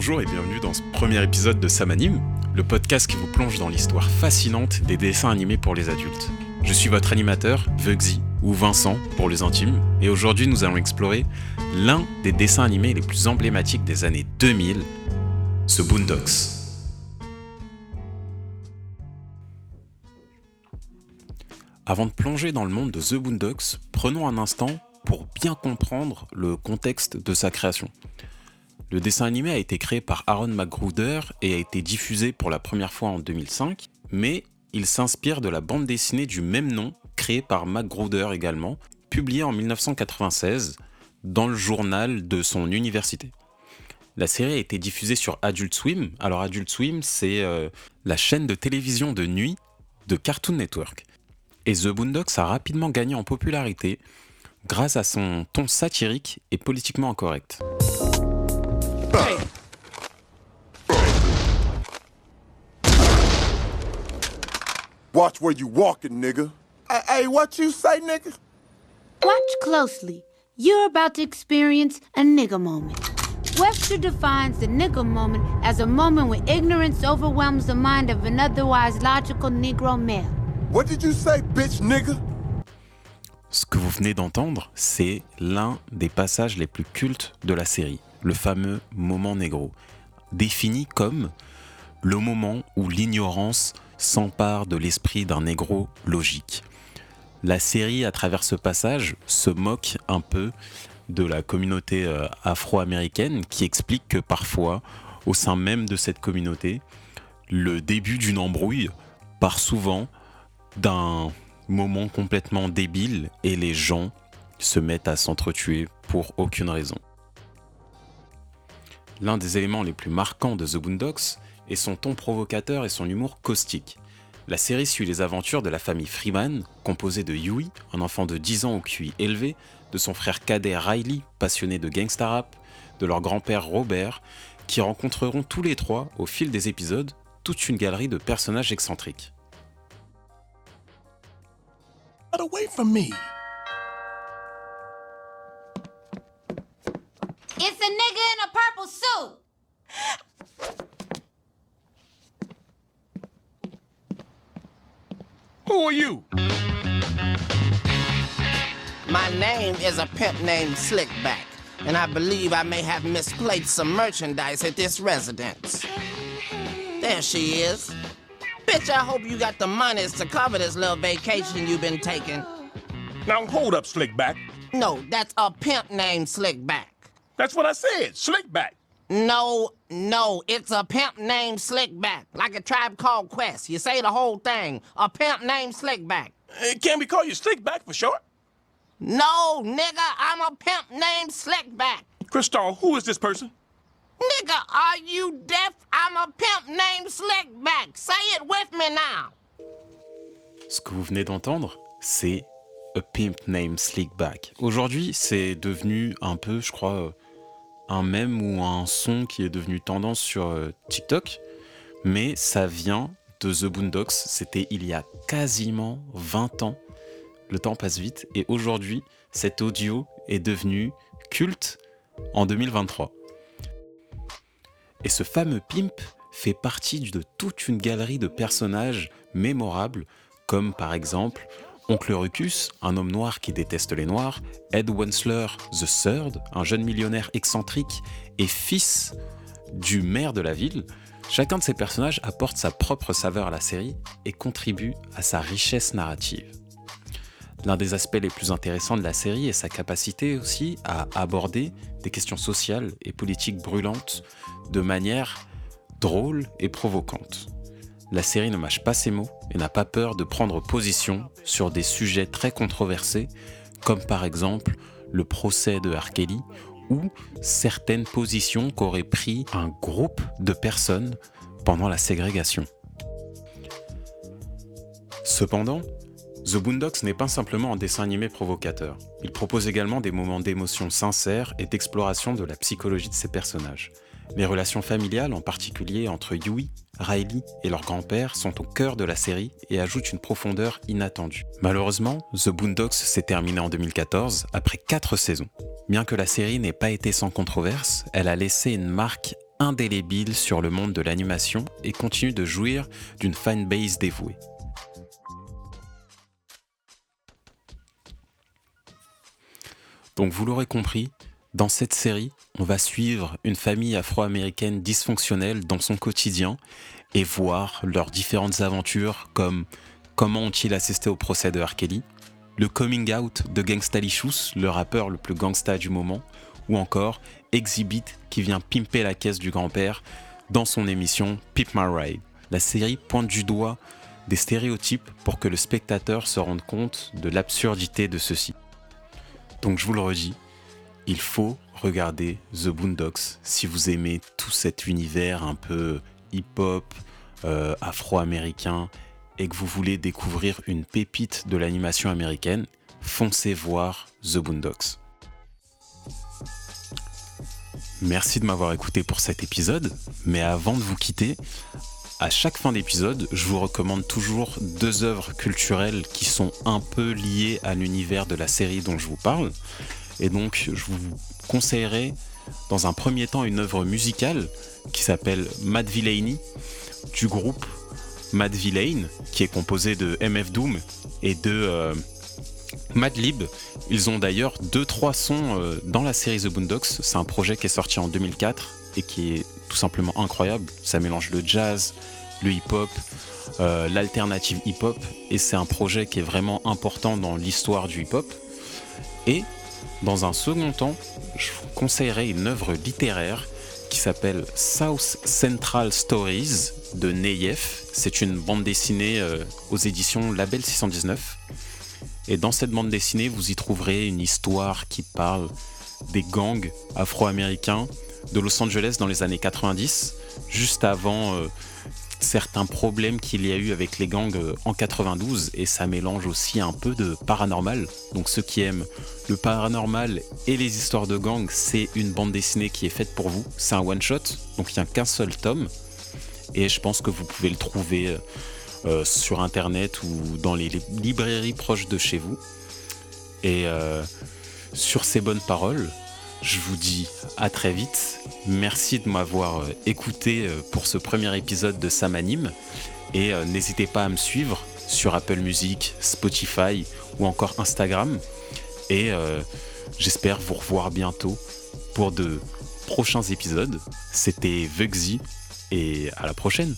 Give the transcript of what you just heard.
Bonjour et bienvenue dans ce premier épisode de Samanime, le podcast qui vous plonge dans l'histoire fascinante des dessins animés pour les adultes. Je suis votre animateur, Vugsy, ou Vincent pour les intimes, et aujourd'hui nous allons explorer l'un des dessins animés les plus emblématiques des années 2000, ce Boondocks. Avant de plonger dans le monde de The Boondocks, prenons un instant pour bien comprendre le contexte de sa création. Le dessin animé a été créé par Aaron McGruder et a été diffusé pour la première fois en 2005, mais il s'inspire de la bande dessinée du même nom, créée par McGruder également, publiée en 1996 dans le journal de son université. La série a été diffusée sur Adult Swim. Alors Adult Swim, c'est euh, la chaîne de télévision de nuit de Cartoon Network. Et The Boondocks a rapidement gagné en popularité grâce à son ton satirique et politiquement incorrect. Watch where you walking, nigga. Hey, what you say, nigga? Watch closely. You're about to experience a nigga moment. Webster defines the nigga moment as a moment when ignorance overwhelms the mind of an otherwise logical Negro male. What did you say, bitch, nigga? Ce que vous venez d'entendre, c'est l'un des passages les plus cultes de la série, le fameux moment négro, défini comme le moment où l'ignorance s'empare de l'esprit d'un négro logique. La série, à travers ce passage, se moque un peu de la communauté euh, afro-américaine qui explique que parfois, au sein même de cette communauté, le début d'une embrouille part souvent d'un moment complètement débile et les gens se mettent à s'entretuer pour aucune raison. L'un des éléments les plus marquants de The Boondocks est son ton provocateur et son humour caustique. La série suit les aventures de la famille Freeman, composée de Yui, un enfant de 10 ans au QI élevé, de son frère cadet Riley, passionné de gangsta rap, de leur grand-père Robert, qui rencontreront tous les trois, au fil des épisodes, toute une galerie de personnages excentriques. Get away from me. It's a nigga in a purple suit. Are you? My name is a pimp named Slickback, and I believe I may have misplaced some merchandise at this residence. There she is. Bitch, I hope you got the monies to cover this little vacation you've been taking. Now hold up, Slickback. No, that's a pimp named Slickback. That's what I said, Slickback. No, no, it's a pimp named Slickback, like a tribe called Quest. You say the whole thing. A pimp named Slickback. Uh, can we call you Slickback for short? No, nigga, I'm a pimp named Slickback. Crystal, who is this person? Nigga, are you deaf? I'm a pimp named Slickback. Say it with me now. Ce que vous venez d'entendre, c'est A Pimp Named Slickback. Aujourd'hui, c'est devenu un peu, je crois, euh, un mème ou un son qui est devenu tendance sur euh, TikTok, mais ça vient de The Boondocks. C'était il y a quasiment 20 ans. Le temps passe vite et aujourd'hui, cet audio est devenu culte en 2023. Et ce fameux pimp fait partie de toute une galerie de personnages mémorables, comme par exemple Oncle Rucus, un homme noir qui déteste les noirs, Ed Wensler the Third, un jeune millionnaire excentrique et fils du maire de la ville. Chacun de ces personnages apporte sa propre saveur à la série et contribue à sa richesse narrative. L'un des aspects les plus intéressants de la série est sa capacité aussi à aborder des questions sociales et politiques brûlantes de manière drôle et provocante. La série ne mâche pas ses mots et n'a pas peur de prendre position sur des sujets très controversés, comme par exemple le procès de R. Kelly ou certaines positions qu'aurait pris un groupe de personnes pendant la ségrégation. Cependant, The Boondocks n'est pas simplement un dessin animé provocateur. Il propose également des moments d'émotion sincères et d'exploration de la psychologie de ses personnages. Les relations familiales, en particulier entre Yui, Riley et leur grand-père, sont au cœur de la série et ajoutent une profondeur inattendue. Malheureusement, The Boondocks s'est terminé en 2014, après 4 saisons. Bien que la série n'ait pas été sans controverse, elle a laissé une marque indélébile sur le monde de l'animation et continue de jouir d'une fanbase dévouée. Donc vous l'aurez compris, dans cette série, on va suivre une famille afro-américaine dysfonctionnelle dans son quotidien et voir leurs différentes aventures comme comment ont-ils assisté au procès de R. Kelly, le coming out de Gangsta Licious, le rappeur le plus gangsta du moment, ou encore Exhibit qui vient pimper la caisse du grand-père dans son émission Pip My Ride. La série pointe du doigt des stéréotypes pour que le spectateur se rende compte de l'absurdité de ceux-ci. Donc je vous le redis, il faut regarder The Boondocks si vous aimez tout cet univers un peu hip-hop, euh, afro-américain et que vous voulez découvrir une pépite de l'animation américaine, foncez voir The Boondocks. Merci de m'avoir écouté pour cet épisode, mais avant de vous quitter, à chaque fin d'épisode, je vous recommande toujours deux œuvres culturelles qui sont un peu liées à l'univers de la série dont je vous parle. Et donc, je vous conseillerais dans un premier temps une œuvre musicale qui s'appelle Mad Villainy du groupe Mad Villain, qui est composé de MF Doom et de euh, Madlib. Ils ont d'ailleurs deux trois sons euh, dans la série The Boondocks. C'est un projet qui est sorti en 2004 et qui est tout simplement incroyable. Ça mélange le jazz, le hip-hop, euh, l'alternative hip-hop et c'est un projet qui est vraiment important dans l'histoire du hip-hop. Et dans un second temps, je vous conseillerais une œuvre littéraire qui s'appelle South Central Stories de Neyef. C'est une bande dessinée euh, aux éditions Label 619. Et dans cette bande dessinée, vous y trouverez une histoire qui parle des gangs afro-américains de Los Angeles dans les années 90, juste avant euh, certains problèmes qu'il y a eu avec les gangs euh, en 92 et ça mélange aussi un peu de paranormal. Donc ceux qui aiment le paranormal et les histoires de gangs, c'est une bande dessinée qui est faite pour vous. C'est un one shot, donc il n'y a qu'un seul tome et je pense que vous pouvez le trouver euh, euh, sur internet ou dans les librairies proches de chez vous. Et sur ces bonnes paroles, je vous dis à très vite. Merci de m'avoir euh, écouté euh, pour ce premier épisode de Sam Anime. Et euh, n'hésitez pas à me suivre sur Apple Music, Spotify ou encore Instagram. Et j'espère vous revoir bientôt pour de prochains épisodes. C'était Vugsy et à la prochaine.